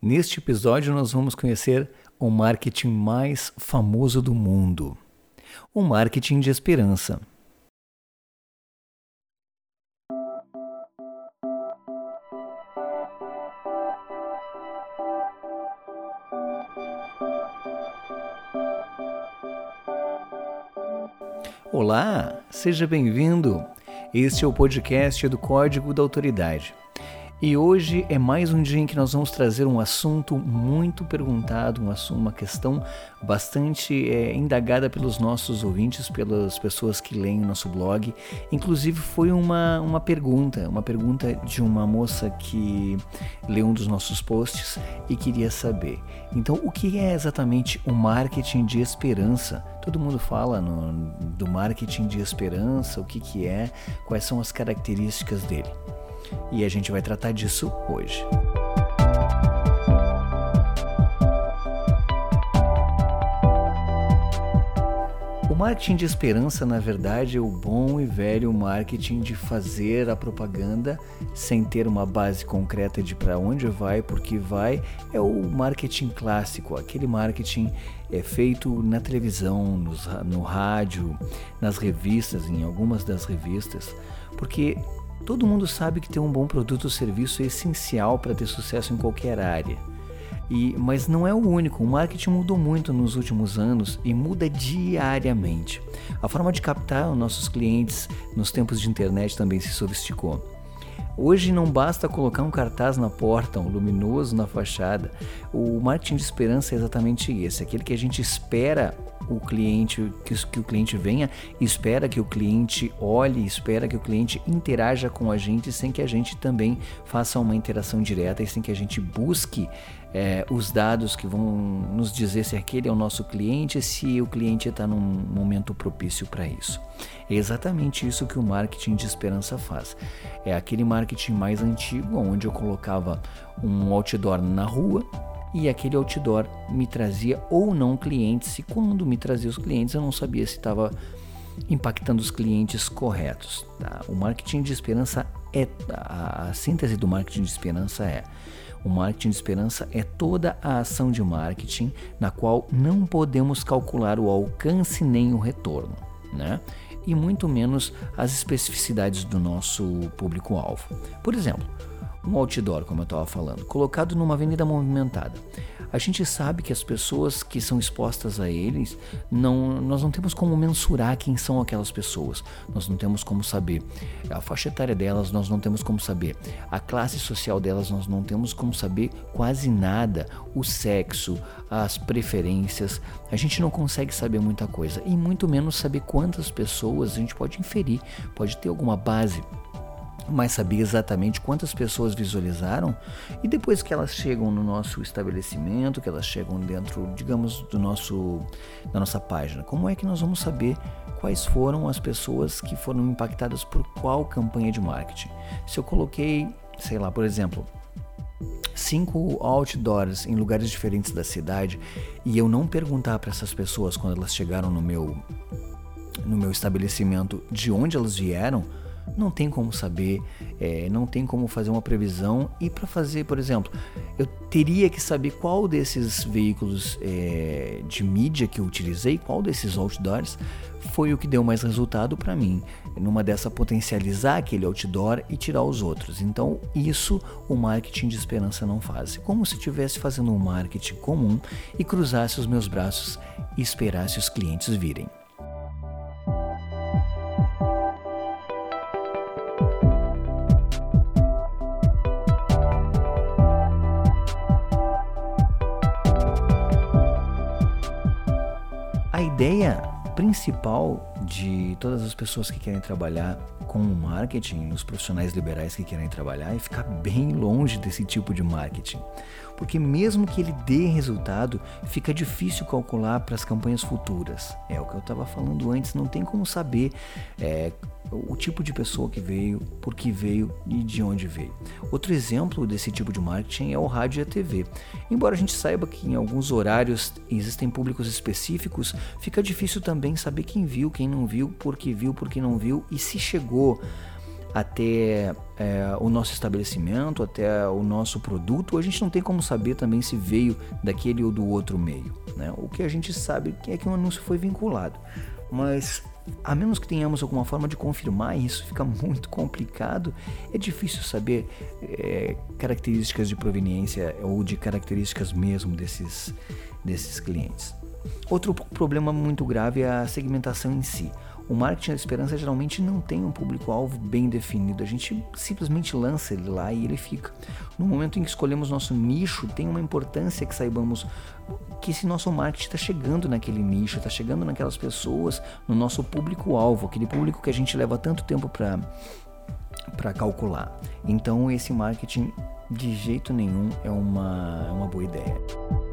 Neste episódio, nós vamos conhecer o marketing mais famoso do mundo: o marketing de esperança. Olá, seja bem-vindo. Este é o podcast do Código da Autoridade. E hoje é mais um dia em que nós vamos trazer um assunto muito perguntado, um assunto, uma questão bastante é, indagada pelos nossos ouvintes, pelas pessoas que leem o nosso blog. Inclusive foi uma, uma pergunta, uma pergunta de uma moça que leu um dos nossos posts e queria saber. Então, o que é exatamente o marketing de esperança? Todo mundo fala no, do marketing de esperança, o que, que é, quais são as características dele e a gente vai tratar disso hoje. O marketing de esperança, na verdade, é o bom e velho marketing de fazer a propaganda sem ter uma base concreta de para onde vai, porque vai. É o marketing clássico, aquele marketing é feito na televisão, no, no rádio, nas revistas, em algumas das revistas, porque Todo mundo sabe que ter um bom produto ou serviço é essencial para ter sucesso em qualquer área. E, mas não é o único, o marketing mudou muito nos últimos anos e muda diariamente. A forma de captar os nossos clientes nos tempos de internet também se sofisticou. Hoje não basta colocar um cartaz na porta, um luminoso na fachada. O marketing de esperança é exatamente esse, aquele que a gente espera o cliente, que, que o cliente venha, espera que o cliente olhe, espera que o cliente interaja com a gente sem que a gente também faça uma interação direta e sem que a gente busque é, os dados que vão nos dizer se aquele é o nosso cliente, se o cliente está num momento propício para isso. É exatamente isso que o marketing de esperança faz. É aquele marketing mais antigo, onde eu colocava um outdoor na rua e aquele outdoor me trazia ou não clientes, e quando me trazia os clientes eu não sabia se estava impactando os clientes corretos. Tá? O marketing de esperança é a, a síntese do marketing de esperança é o marketing de esperança é toda a ação de marketing na qual não podemos calcular o alcance nem o retorno, né? E muito menos as especificidades do nosso público-alvo. Por exemplo, um outdoor, como eu estava falando, colocado numa avenida movimentada. A gente sabe que as pessoas que são expostas a eles, não, nós não temos como mensurar quem são aquelas pessoas. Nós não temos como saber a faixa etária delas, nós não temos como saber a classe social delas, nós não temos como saber quase nada, o sexo, as preferências. A gente não consegue saber muita coisa e muito menos saber quantas pessoas a gente pode inferir, pode ter alguma base mas saber exatamente quantas pessoas visualizaram e depois que elas chegam no nosso estabelecimento, que elas chegam dentro, digamos, do nosso da nossa página, como é que nós vamos saber quais foram as pessoas que foram impactadas por qual campanha de marketing? Se eu coloquei, sei lá, por exemplo, cinco outdoors em lugares diferentes da cidade e eu não perguntar para essas pessoas quando elas chegaram no meu no meu estabelecimento de onde elas vieram, não tem como saber, é, não tem como fazer uma previsão. E para fazer, por exemplo, eu teria que saber qual desses veículos é, de mídia que eu utilizei, qual desses outdoors foi o que deu mais resultado para mim. Numa dessa, potencializar aquele outdoor e tirar os outros. Então, isso o marketing de esperança não faz. Como se estivesse fazendo um marketing comum e cruzasse os meus braços e esperasse os clientes virem. A ideia principal de todas as pessoas que querem trabalhar com o marketing, os profissionais liberais que querem trabalhar, é ficar bem longe desse tipo de marketing. Porque mesmo que ele dê resultado, fica difícil calcular para as campanhas futuras. É o que eu estava falando antes, não tem como saber é, o tipo de pessoa que veio, por que veio e de onde veio. Outro exemplo desse tipo de marketing é o rádio e a TV. Embora a gente saiba que em alguns horários existem públicos específicos, fica difícil também saber quem viu, quem não viu, por que viu, por que não viu e se chegou até é, o nosso estabelecimento, até o nosso produto, a gente não tem como saber também se veio daquele ou do outro meio. Né? O que a gente sabe é que o anúncio foi vinculado. Mas a menos que tenhamos alguma forma de confirmar isso, fica muito complicado. É difícil saber é, características de proveniência ou de características mesmo desses, desses clientes. Outro problema muito grave é a segmentação em si. O marketing da esperança geralmente não tem um público-alvo bem definido, a gente simplesmente lança ele lá e ele fica. No momento em que escolhemos nosso nicho, tem uma importância que saibamos que esse nosso marketing está chegando naquele nicho, está chegando naquelas pessoas, no nosso público-alvo, aquele público que a gente leva tanto tempo para para calcular. Então esse marketing de jeito nenhum é uma, é uma boa ideia.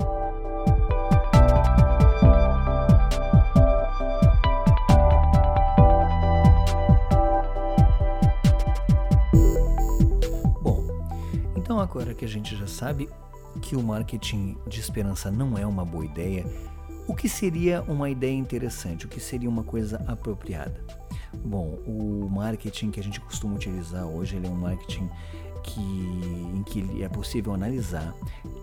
Agora que a gente já sabe que o marketing de esperança não é uma boa ideia, o que seria uma ideia interessante? O que seria uma coisa apropriada? Bom, o marketing que a gente costuma utilizar hoje é um marketing que, em que é possível analisar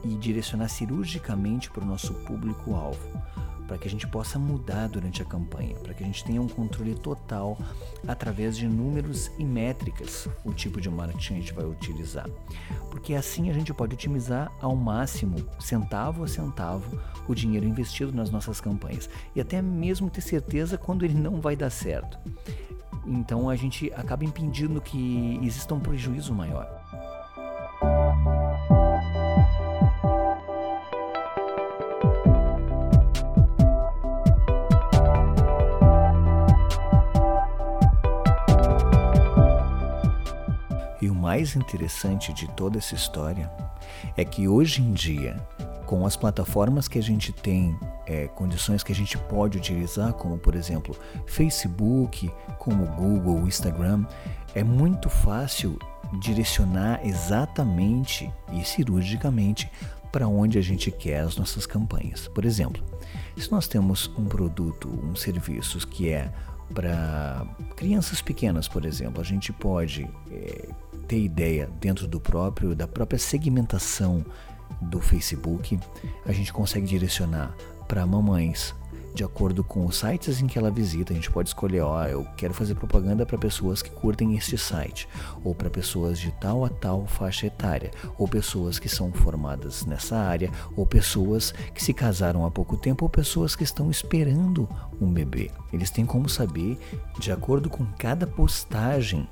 e direcionar cirurgicamente para o nosso público-alvo para que a gente possa mudar durante a campanha, para que a gente tenha um controle total através de números e métricas o tipo de marketing a gente vai utilizar. Porque assim a gente pode otimizar ao máximo, centavo a centavo, o dinheiro investido nas nossas campanhas e até mesmo ter certeza quando ele não vai dar certo. Então a gente acaba impedindo que exista um prejuízo maior. Mais interessante de toda essa história é que hoje em dia, com as plataformas que a gente tem, é, condições que a gente pode utilizar, como por exemplo Facebook, como Google, Instagram, é muito fácil direcionar exatamente e cirurgicamente para onde a gente quer as nossas campanhas. Por exemplo, se nós temos um produto, um serviço que é para crianças pequenas, por exemplo, a gente pode é, ter ideia dentro do próprio da própria segmentação do Facebook, a gente consegue direcionar para mamães de acordo com os sites em que ela visita. A gente pode escolher, ó, eu quero fazer propaganda para pessoas que curtem este site, ou para pessoas de tal a tal faixa etária, ou pessoas que são formadas nessa área, ou pessoas que se casaram há pouco tempo, ou pessoas que estão esperando um bebê. Eles têm como saber, de acordo com cada postagem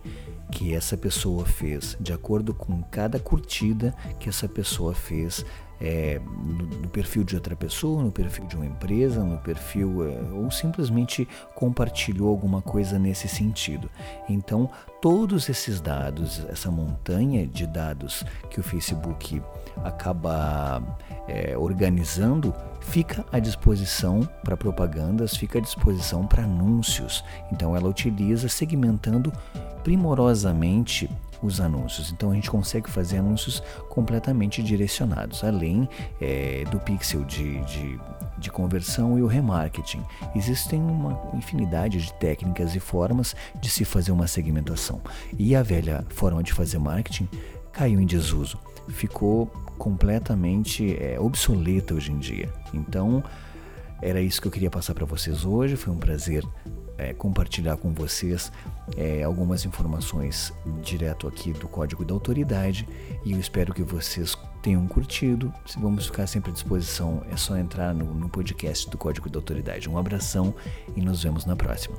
que essa pessoa fez, de acordo com cada curtida que essa pessoa fez é, no, no, perfil de outra pessoa, no perfil de uma empresa, no perfil é, ou simplesmente compartilhou alguma coisa nesse sentido. Então, todos esses dados, essa montanha de dados que o Facebook acaba é, organizando, fica à disposição para propagandas, fica à disposição para anúncios. Então, ela utiliza segmentando primorosamente os anúncios. Então a gente consegue fazer anúncios completamente direcionados, além é, do pixel de, de, de conversão e o remarketing. Existem uma infinidade de técnicas e formas de se fazer uma segmentação. E a velha forma de fazer marketing caiu em desuso, ficou completamente é, obsoleta hoje em dia. Então, era isso que eu queria passar para vocês hoje. Foi um prazer é, compartilhar com vocês é, algumas informações direto aqui do Código da Autoridade e eu espero que vocês tenham curtido. Vamos ficar sempre à disposição, é só entrar no, no podcast do Código da Autoridade. Um abração e nos vemos na próxima.